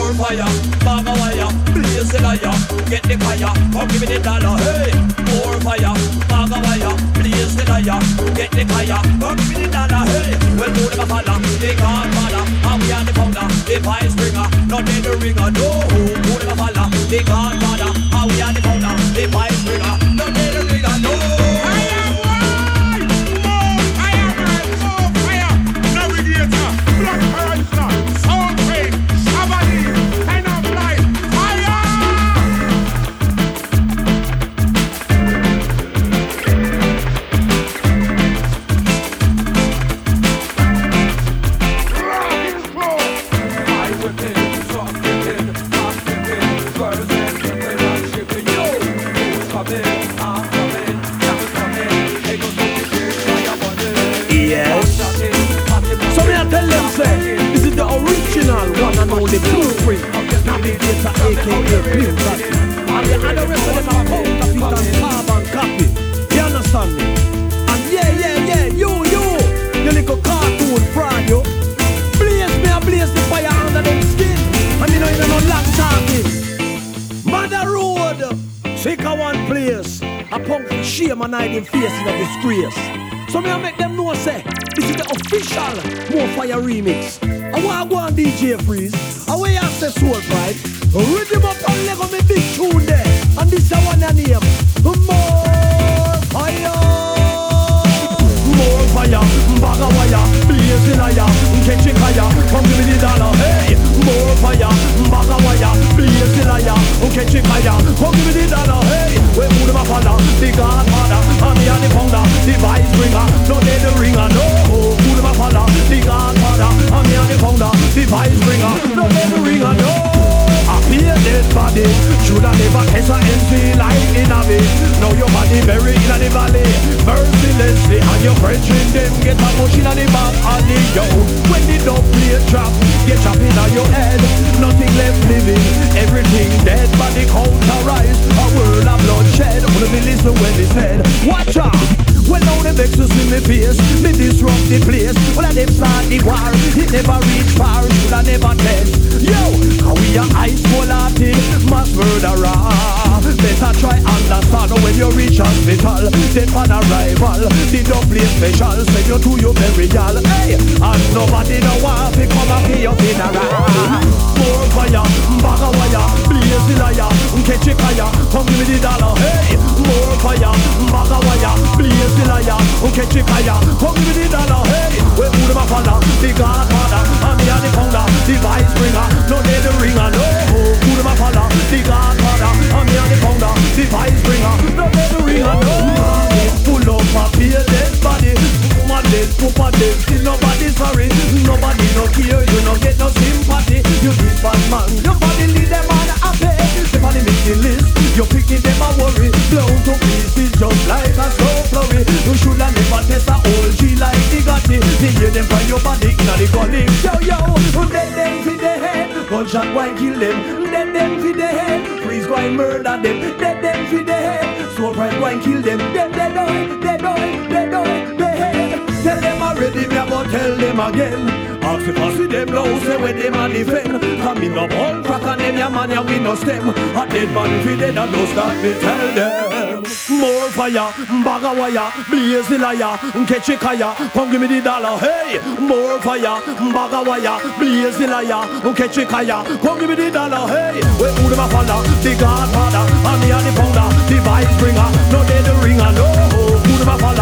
More fire, bag of wire, blaze the liar, get the fire, come give me the dollar, hey. More fire, bag of wire, blaze the liar, get the fire, come give me the dollar, hey. Well, who never follow, they can't follow, and we are the founder, the fire springer, not in the ringer, no. Who never follow, they can't follow, and we are the founder, the fire springer, And and. You understand me? And yeah, yeah, yeah, you, you, you little cartoon fraud, you. Blaze me a blaze the fire under them skin. And you know you know no long talking. Mother Road, sick of one place. A punk shame and hiding face in disgrace. So me I make them know say this is the official More Fire remix. I want to go on DJ Freeze. I say Soul Pride. Rhythm up and Lego me big tune. And this is name. More Fire. More fire, bag of wire, blaze the liar, catch it fire, come give me the dollar, hey. More fire, bag of wire, blaze the liar, catch it fire, come give me the dollar, hey. We father, the godfather, and the founder, the vice bringer, no they the ringer, no. Father, the godfather, and me and the founder, the vice bringer, the ringer, no. I feel dead body Shoulda never catch a MC like in a bit Now your body buried in the valley Mercilessly and your brethren them get a push in the back the yo When the dub play trap Get trap in your head. Nothing left living Everything dead Body counter rise A world of bloodshed. Be listen when they said Watch out well, now the vex us in me face. Me disrupt the place. Well, I them start the war. It never reach far. Should I never test. Yo, how we are ice hearted Mass murderer. Better try understand When you reach hospital. Death on arrival. The play special. Send you to your burial. Hey, and nobody know want to come and pay your funeral. More fire, bag of wire. Blaze the liar, catch a fire. Come give me the dollar. Hey, more fire, bag of wire. Blaze the liar, who catch a fire. Come give me the dollar Hey, we who them a father The godfather, and me and the founder The vice bringer, no they the ringer No, who them a father The godfather, and me and the founder The vice bringer, no they the ringer No, full of a fear dead body. Woman dead, papa dead Still nobody sorry. Nobody no care, you no get no sympathy. You this bad man, your body lead them on happy the missing list, you picking them a worry Blown to pieces just like a slow flurry You shoulda never test a old G like the Gotti They hear them find your body in the gully Yo yo, dead them to the head Gun gunshot why kill them. Dead them for the head. Freeze and murder them. Dead them for the head. Soul price go and kill them. Dead dead dead oi, dead dead. Already, me a go tell them again. Ask if I see them now, say when them a defend. Come in up on crack and them ya man ya we no stem. A dead man fi dead and don't start me tell them. More fire, bag of wire, blaze the liar, catch a kaya, come give me the dollar. Hey, more fire, bag of wire, blaze the liar, catch a kaya, come give me the dollar. Hey, where who them a follow? The Godfather, and me and the pounder, the vice bringer, no they the ringer, no. Who them a follow?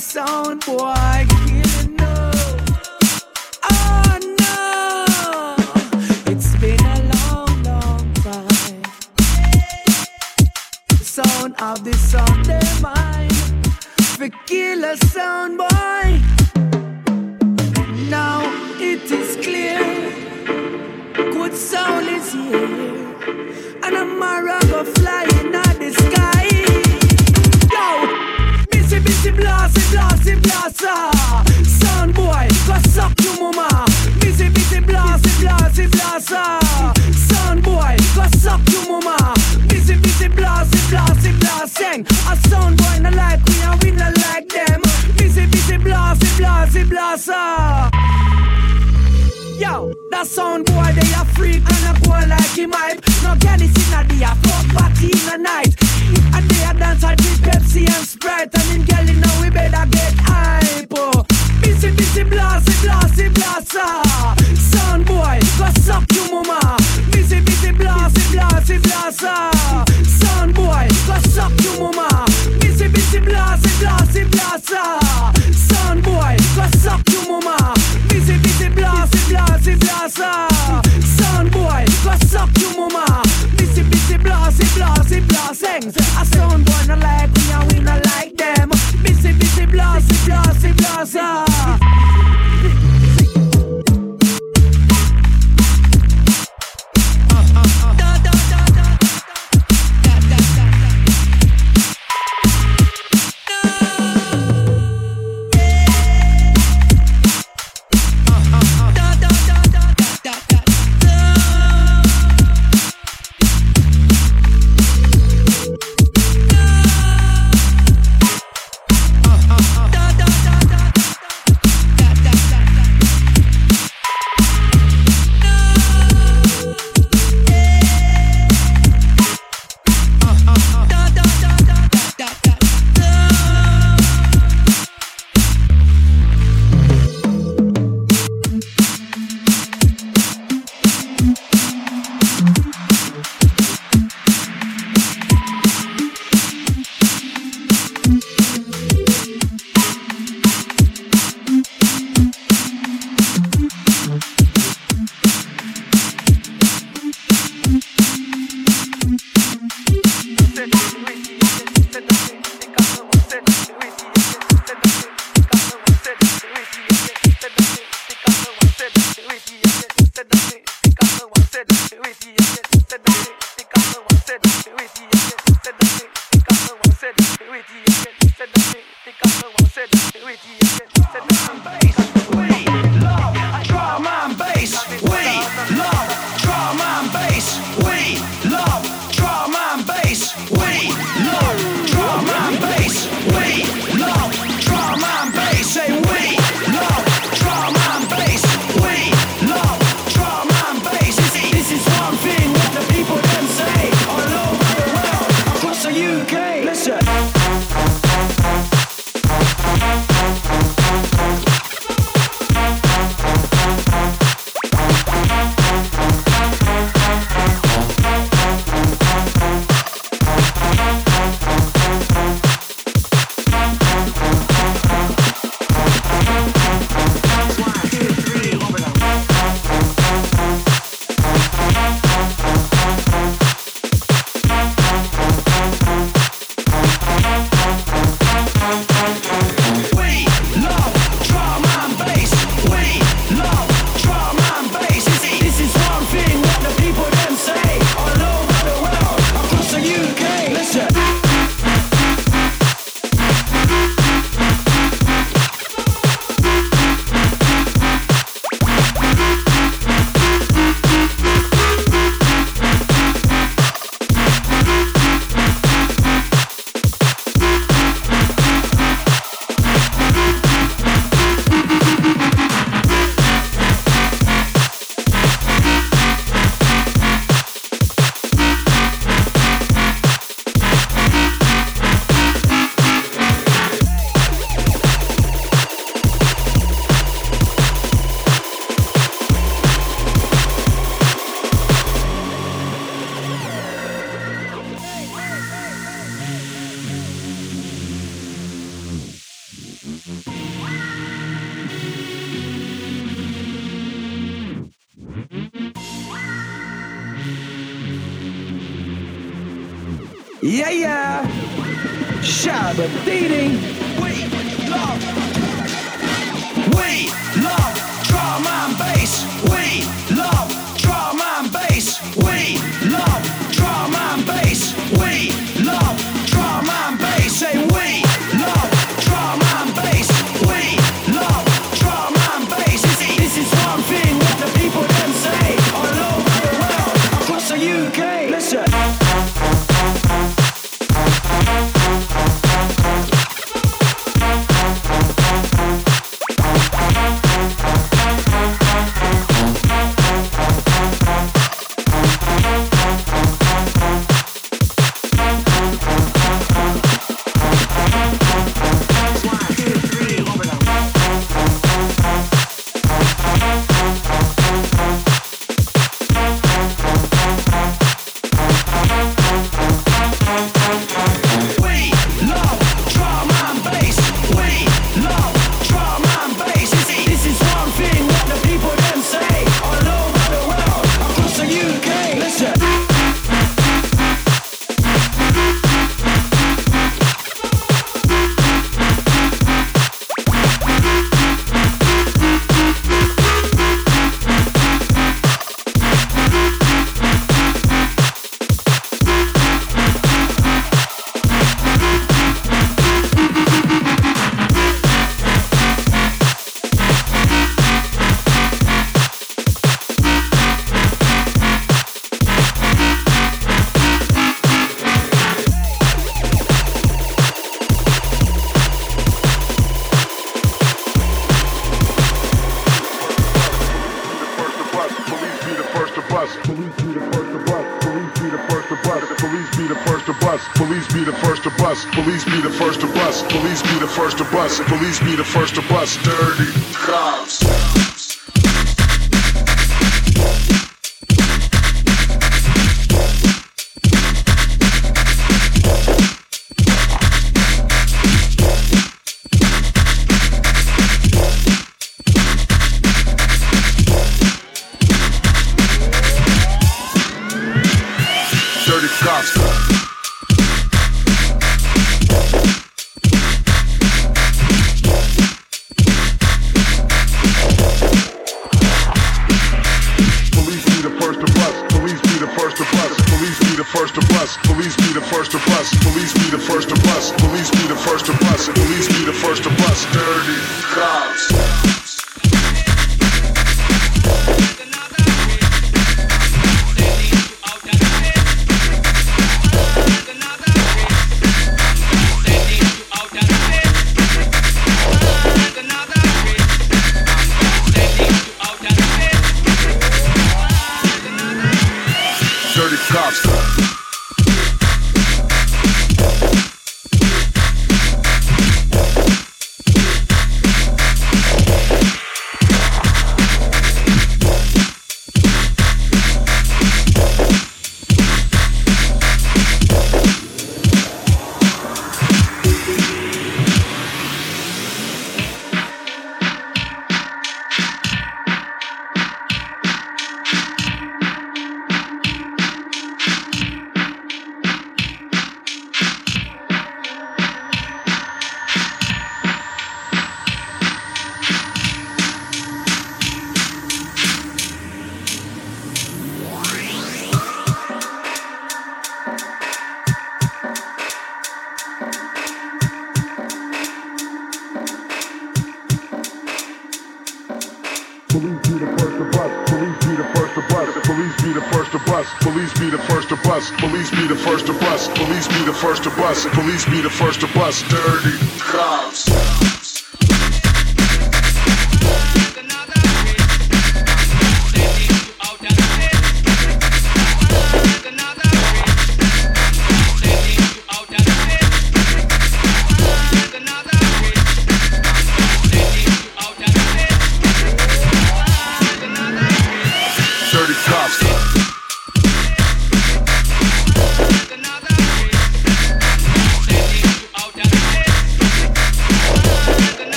Sound boy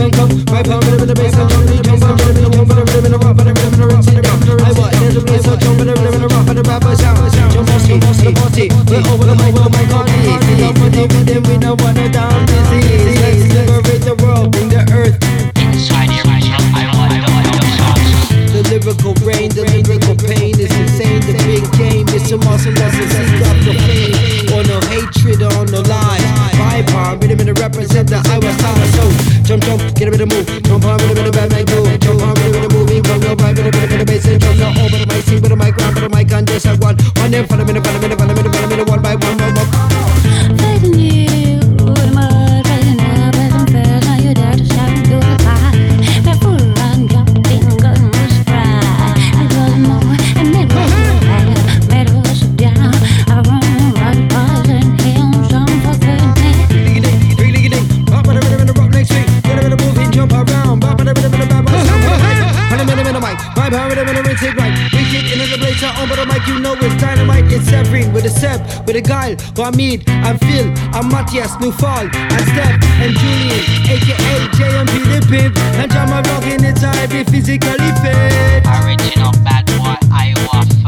bank up. Five pound, rhythm in the bass, I'm jumping, bass, I'm jumping, jump, jump, get a bit of move. Don't find get a bit of bad, make Ramid and Phil and Matthias Newfall and Steph and Julian, aka JMP the Pimp. And Jama rocking the time, be physically fit. Original bad boy, I was.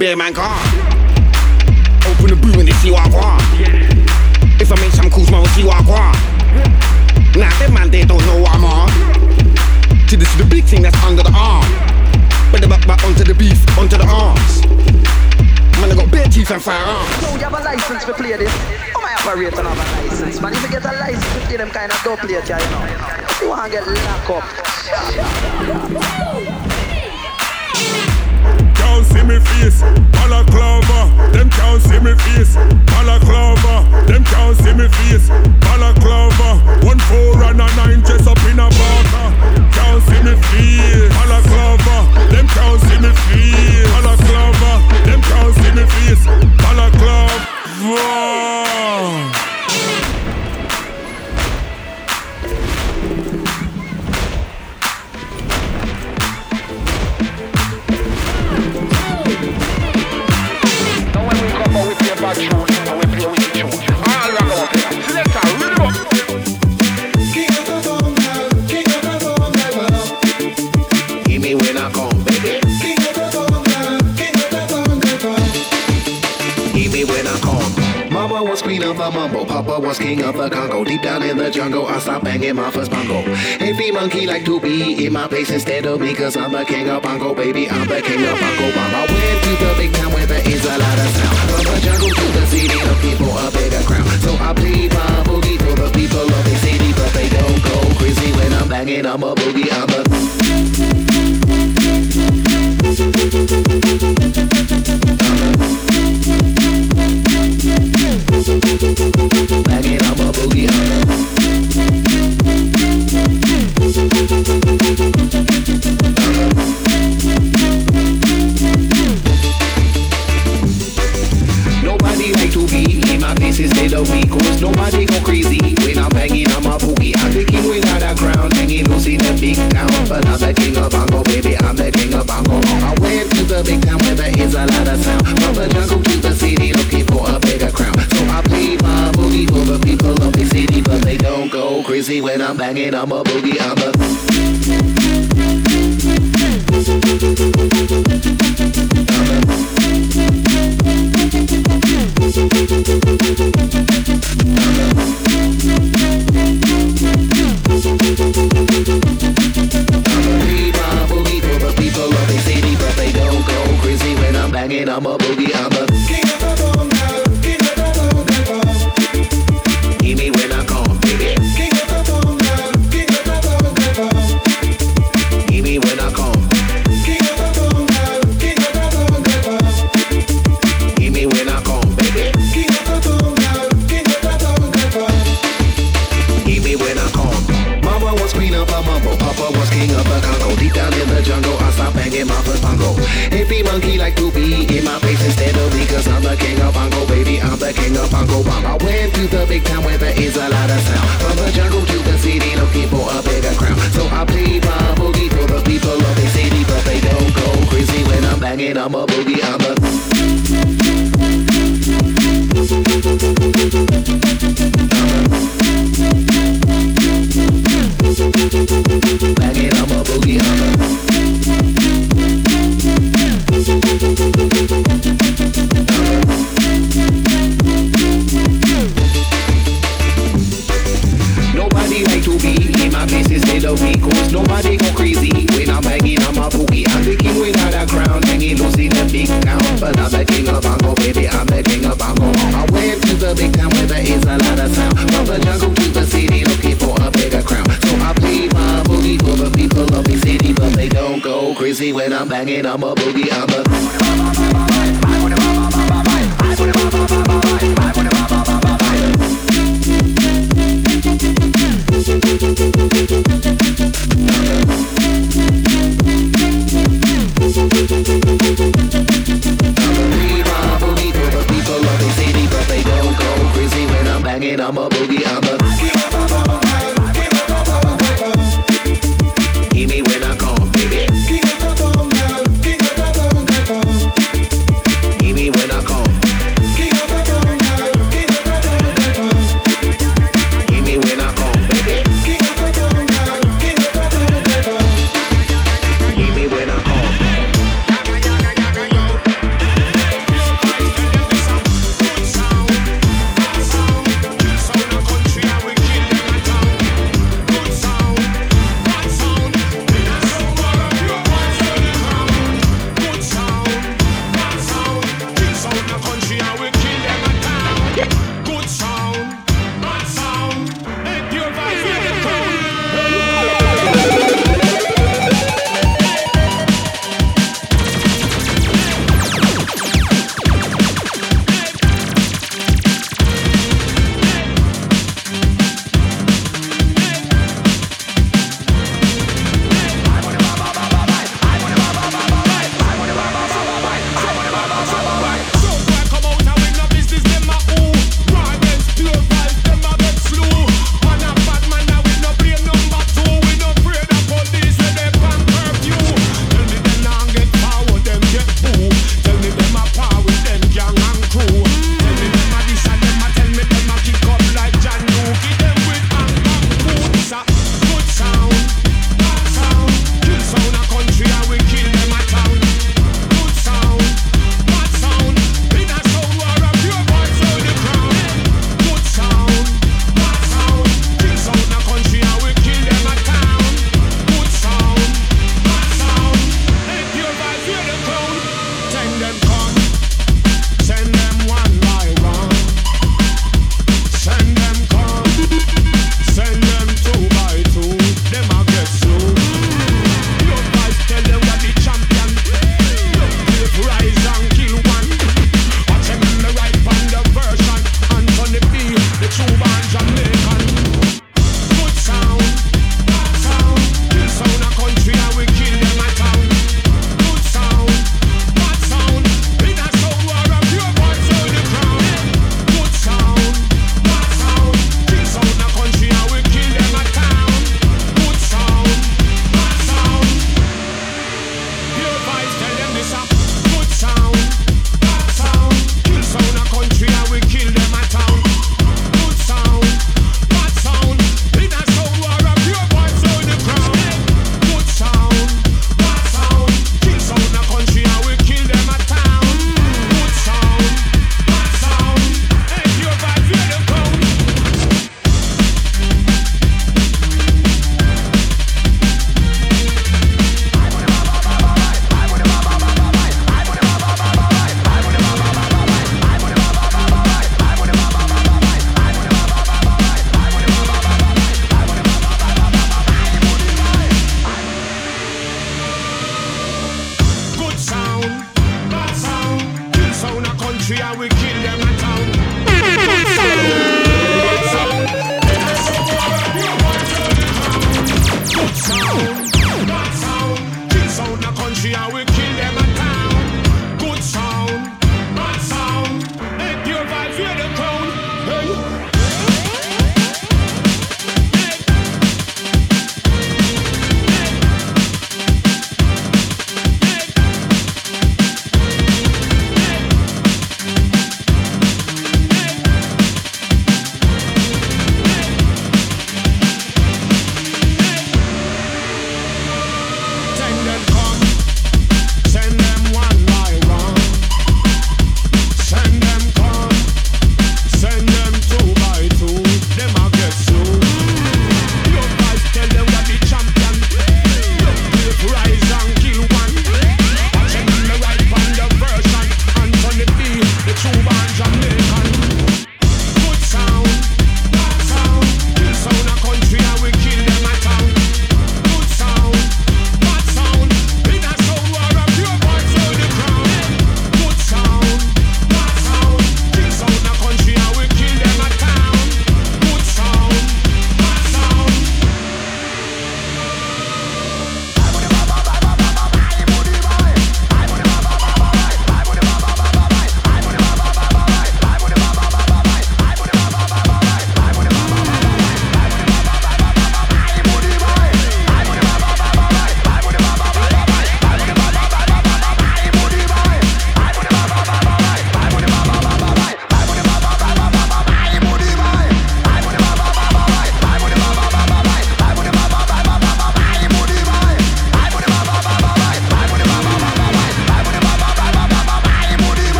Bear man missing,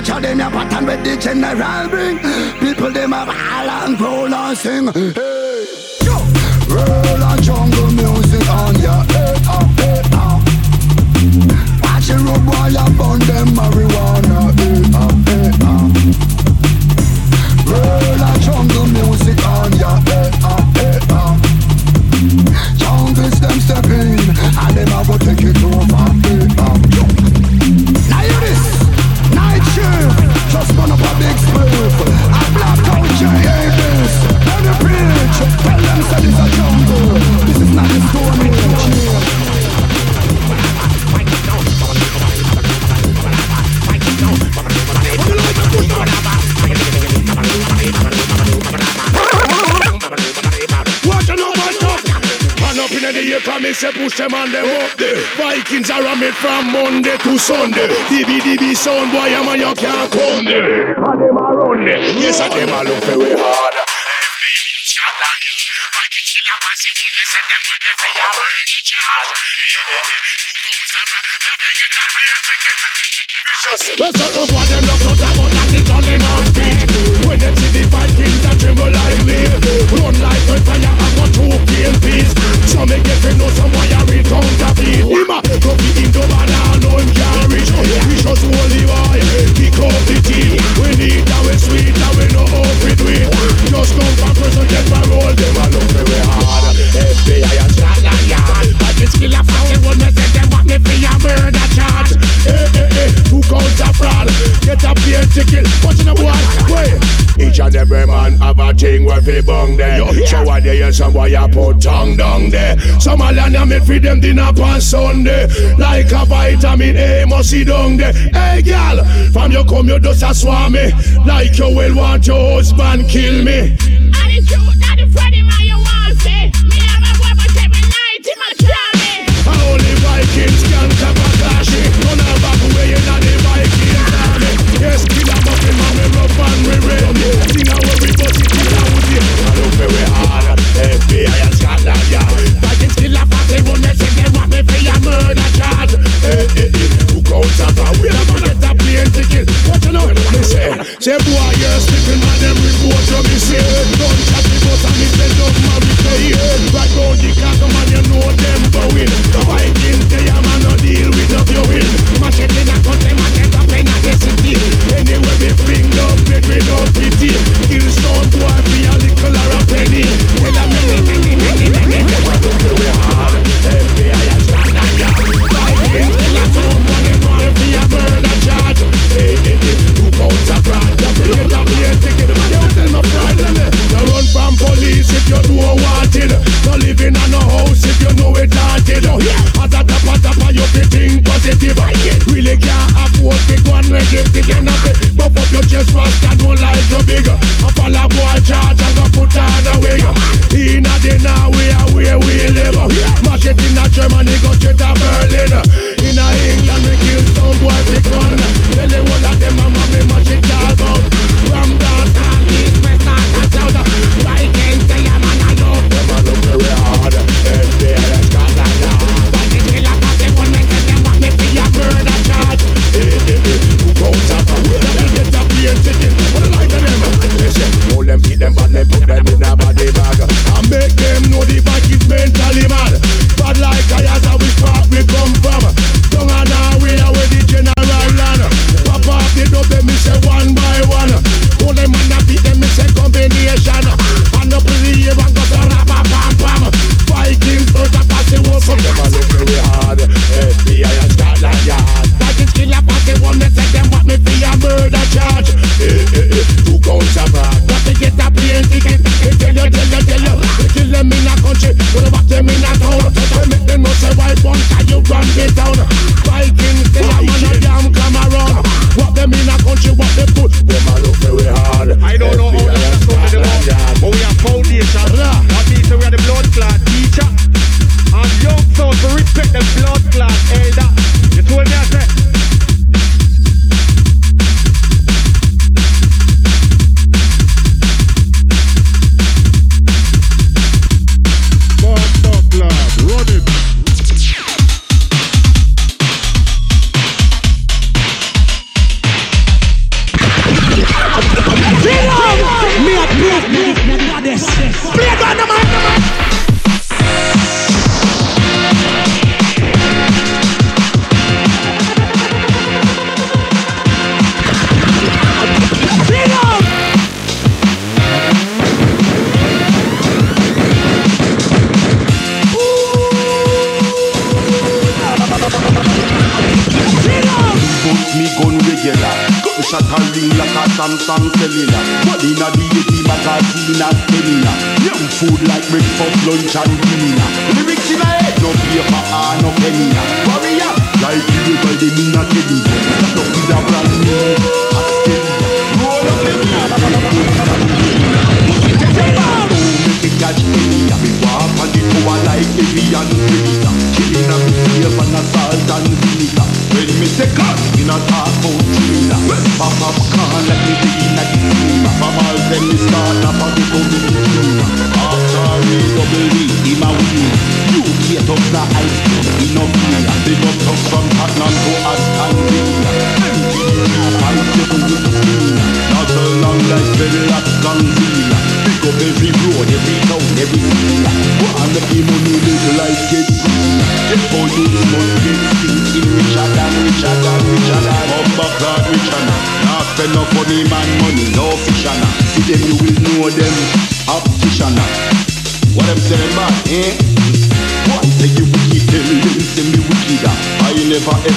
Watch how them a pattern with the general bring. People They have all and growl and sing. Hey. from Monday to Sunday. DB DB sound boy, I'm a you can't come there. I them a run there. Yes, and them a look very hard. Just, let's talk about them. Cause there is some boy I put tongue down there. Some land I make feed them dinner on Sunday. Like a vitamin A must see down there. Hey girl, from your come you just a swami. Like you will want your husband kill me.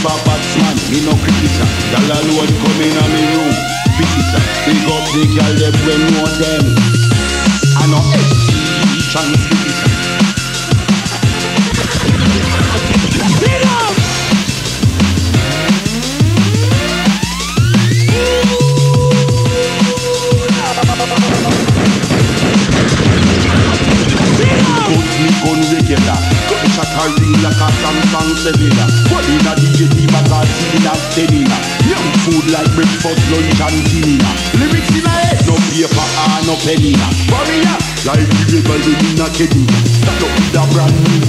Bye-bye. many Warrior, like the river in a not kidding Stand up with a brand new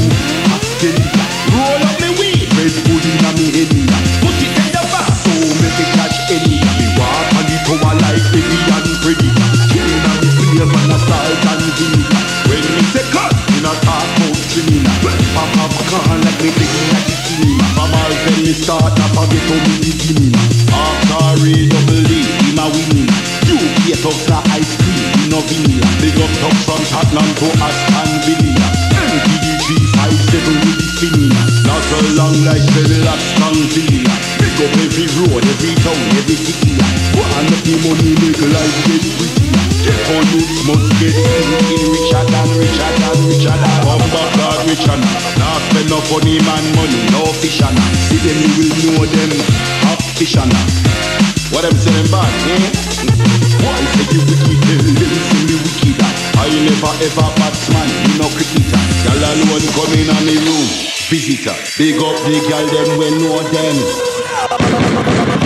Big up the girl them we know them.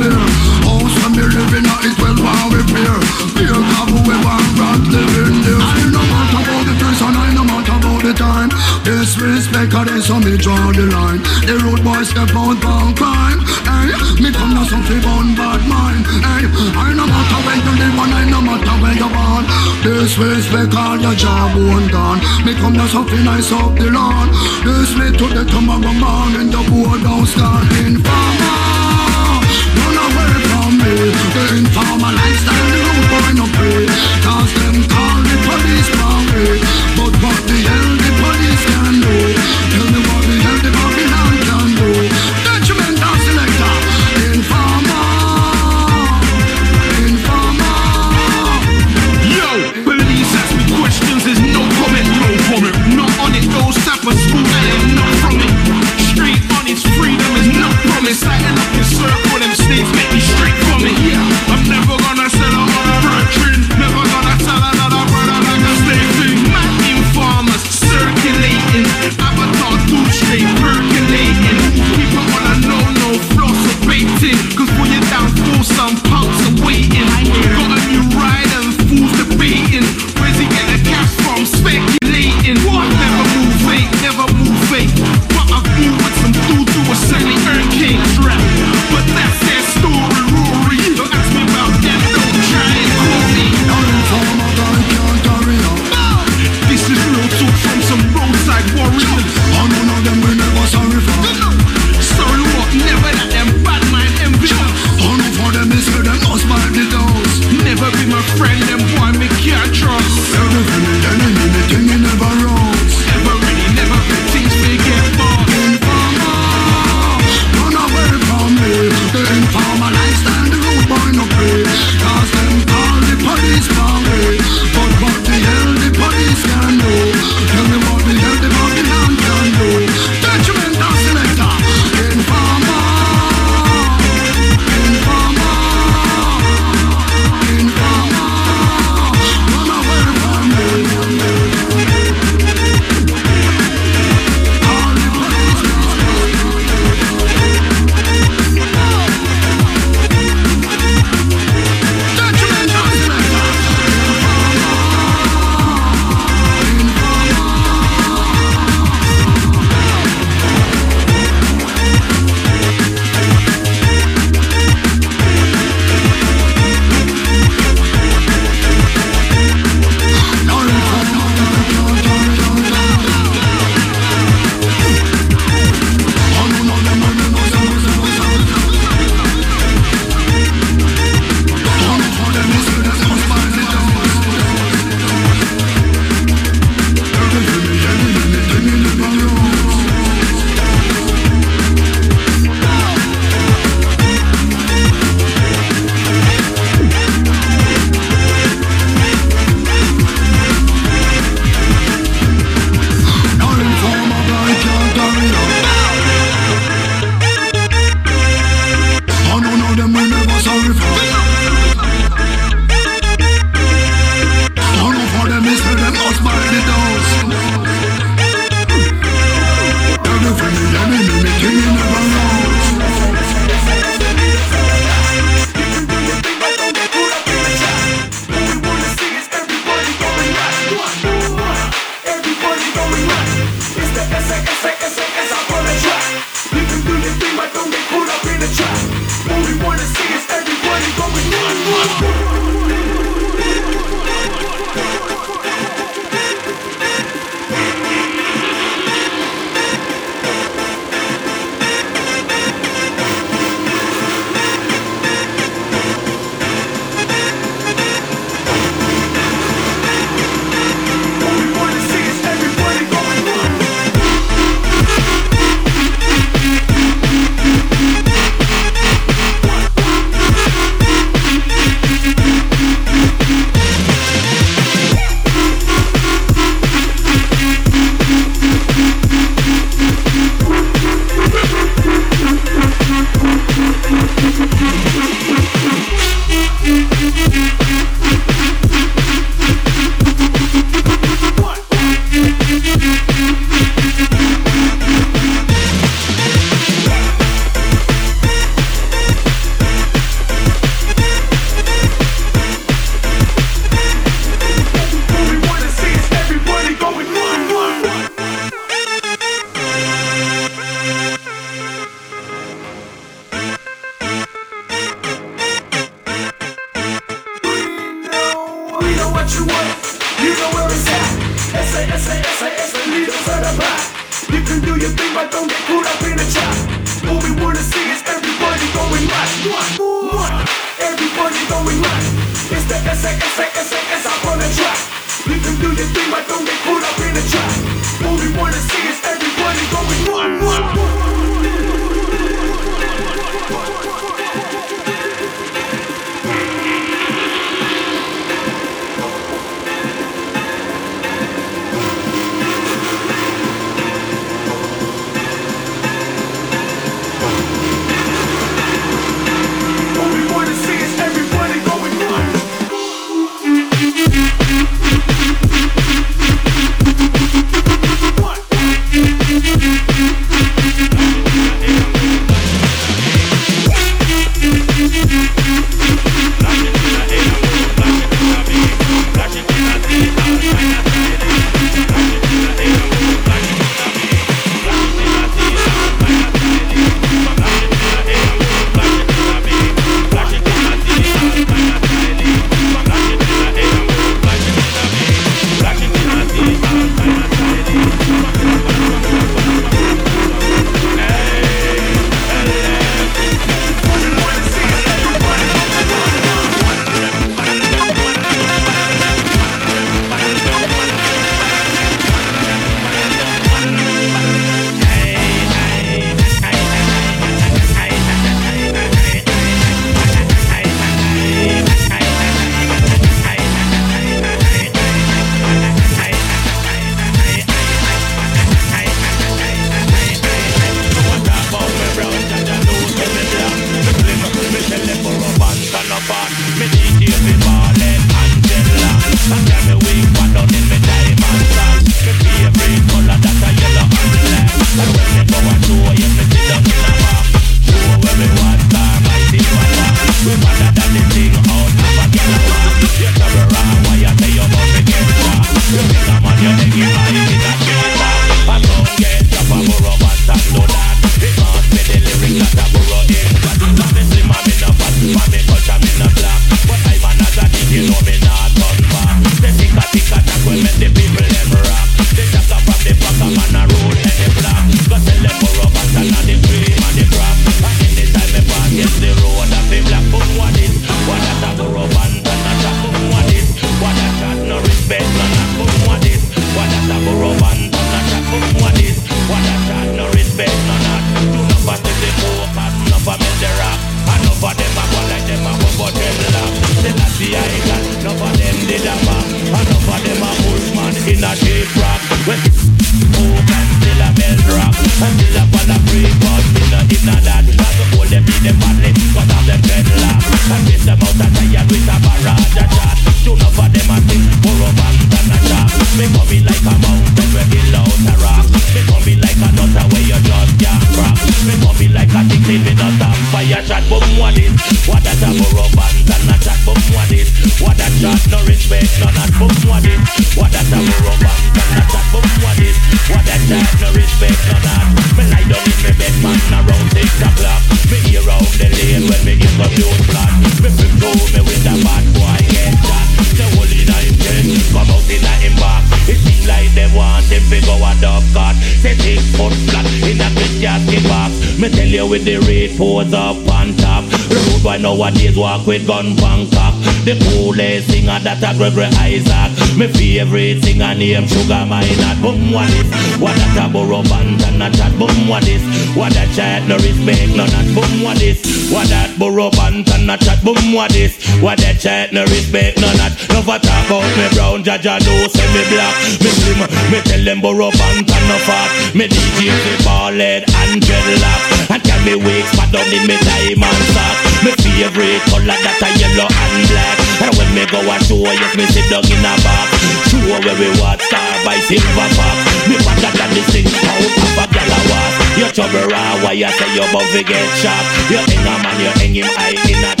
Chat no respect no not. No for talk about me brown Jaja no say me black. Me slim me tell them borrow band and no fat. Me DJ say ball head and dreadlock. And can me wig spot down in me diamond sock. Me favorite color that a yellow and black. And when me go a show, yes me sit down in a back. Show where we watch star by silver fox. Me better than the sing out of a gal a. You trouble raw, why you say you about to get shot? You hang a man, you hang him high in a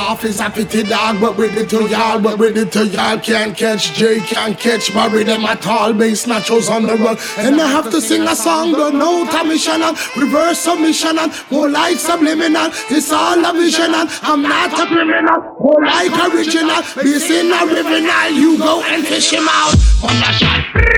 soft is a pity dog, but with it to y'all, but with it to y'all. Can't catch Jay, can't catch my them at all. Bass nachos on the road. And I have to sing a song, but no commission. Reverse submission on. More like subliminal. It's all a vision. I'm not a criminal. More like original. This in original. You go and fish him out. One shot.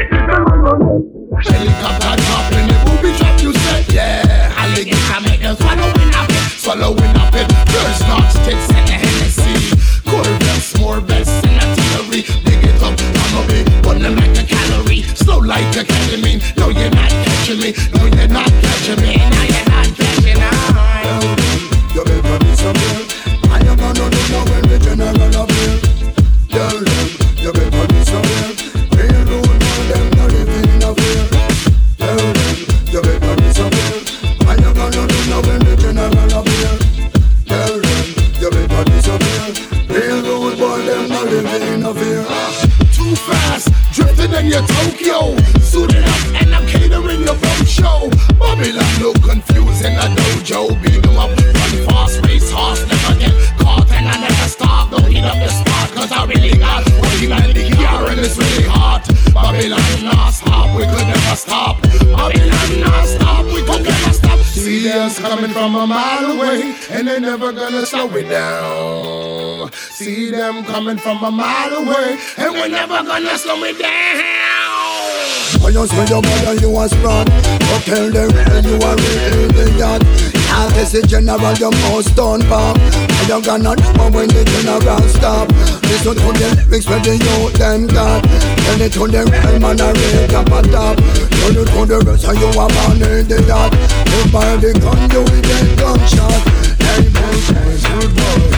from a mile away, and we're never gonna slow me down. I just say your mother, you are strong. But tell them real, you are real idiot. Now this is general, you most stone pop. And you're gonna know when the general stop. Listen to the lyrics where the youth them got. Tell it to the real man, I real top a top. Tell it to the rest, and you are born idiot. You buy the gun, you will get gunshot. Hey, boy, hey, good boy.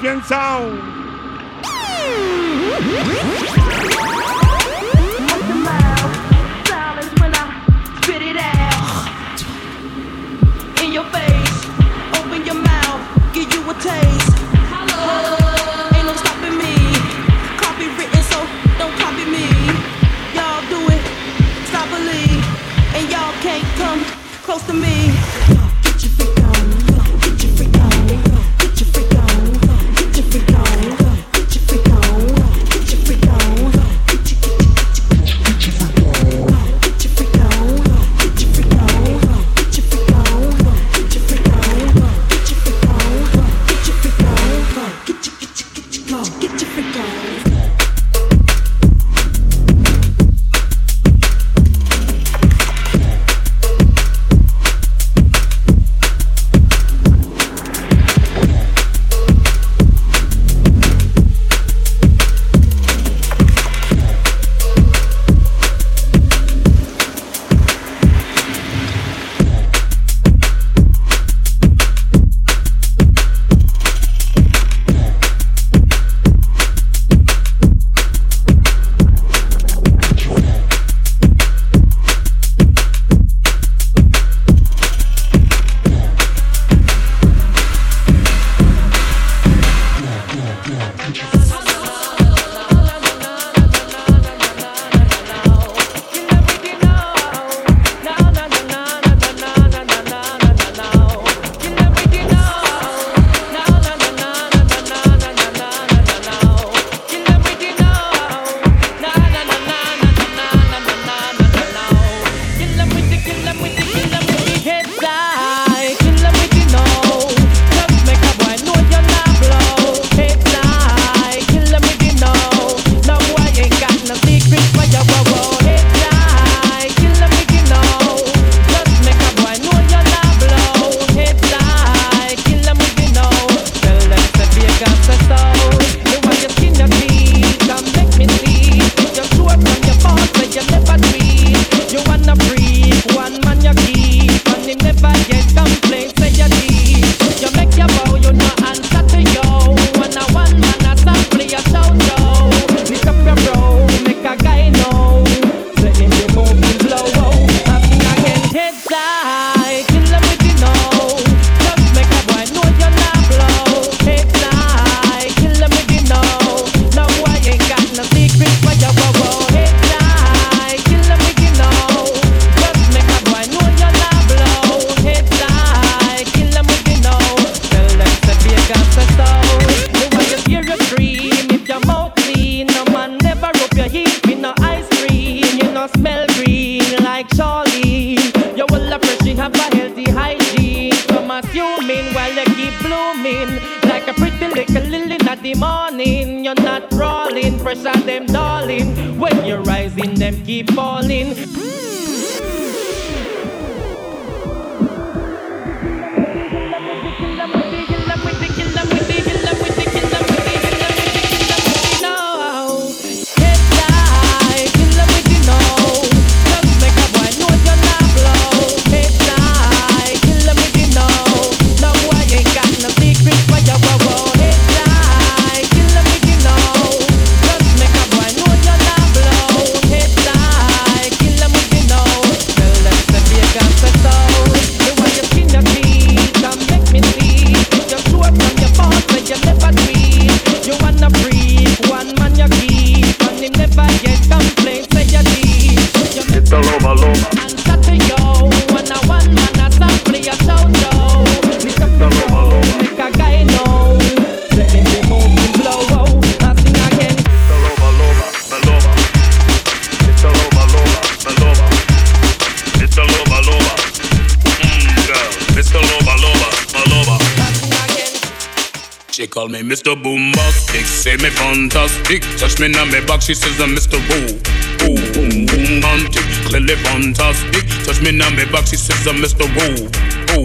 Champion Sound. Me on me back, she says I'm Mr. Boo. Boom, boom, boom, hunting, clearly fantastic. Touch me on me back, she says I'm Mr. Boo. Boo,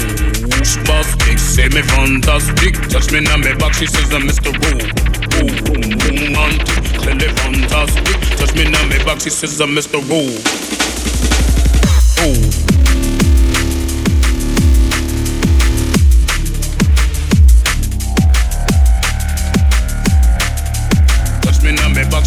spastic, say me fantastic. Touch me on me back, she says I'm Mr. Boo. Boom, boom, boom, hunting, clearly fantastic. Touch me on me back, she says I'm Mr. Boo.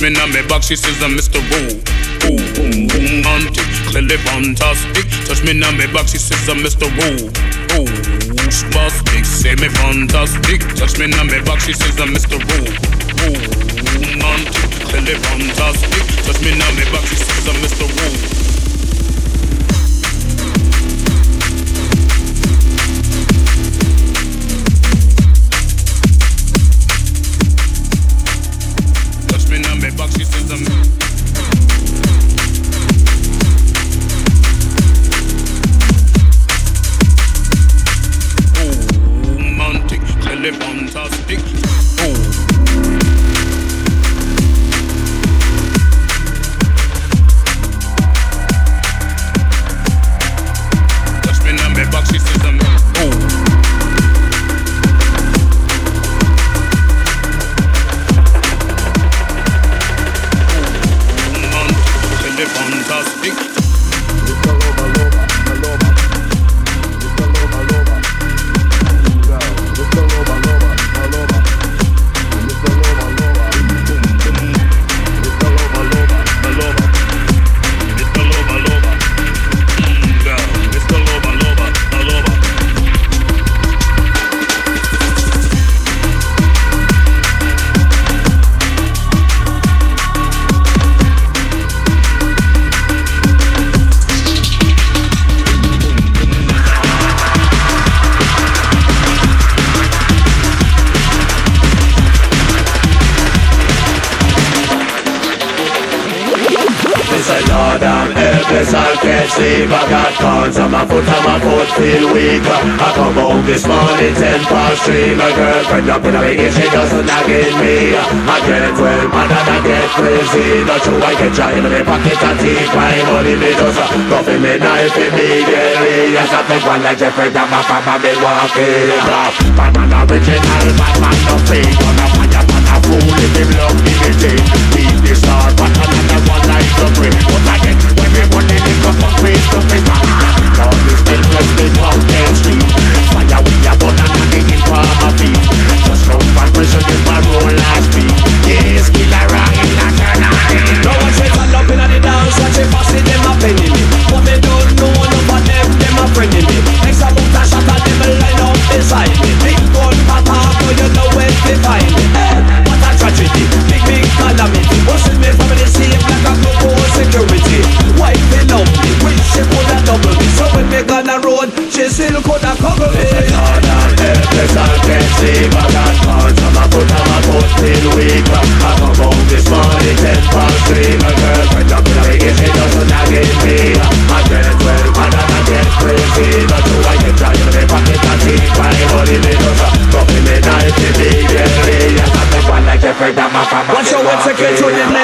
Kiss me on my back, she says I'm Mr. Woo. Ooh, boom, boom, auntie, clearly fantastic. Touch me on my back, she says I'm Mr. Woo. Ooh, spastic, say me fantastic. Touch me on my back, she says I'm Mr. Woo. Ooh, auntie, clearly fantastic. Touch me on my back, she says I'm Mr. Woo. pa'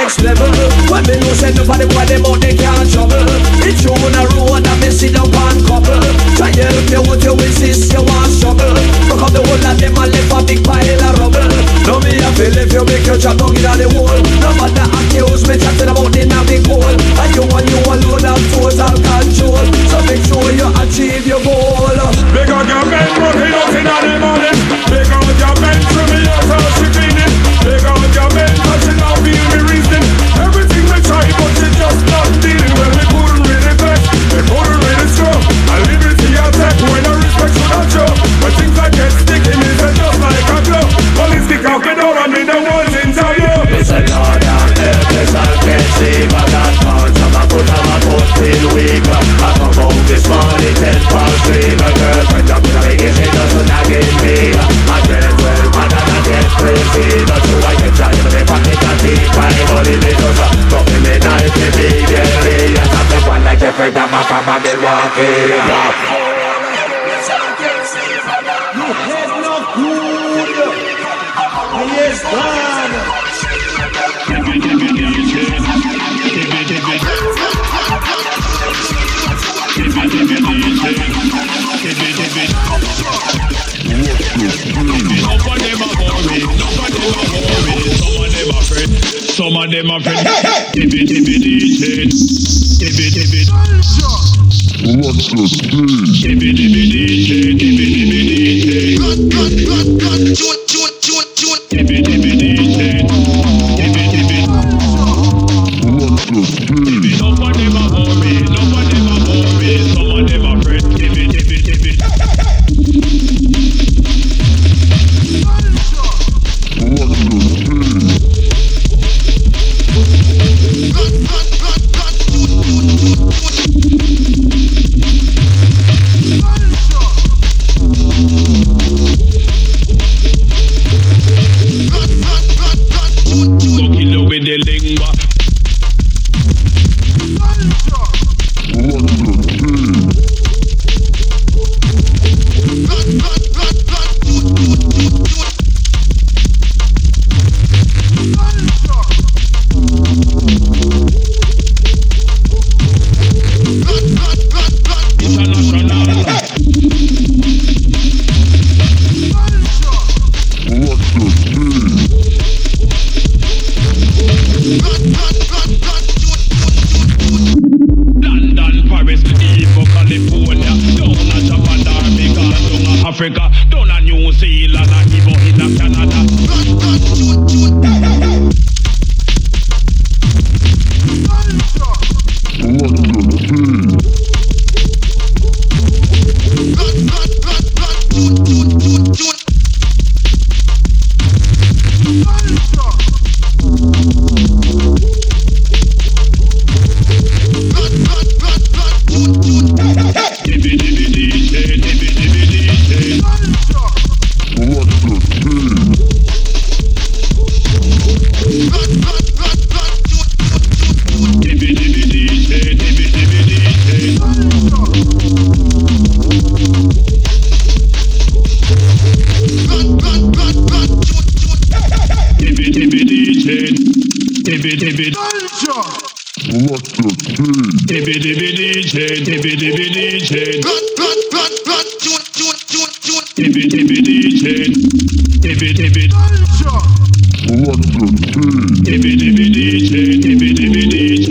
next level. some of them walk in. Head not good. Yes, Some of them are friends. Some of them are friends. Some of them are friends. What's the thing? dibi dibi Danço Dibi dibi DJ dibi dibi DJ Dibi dibi DJ Dibi dibi Danço Dibi dibi DJ dibi dibi DJ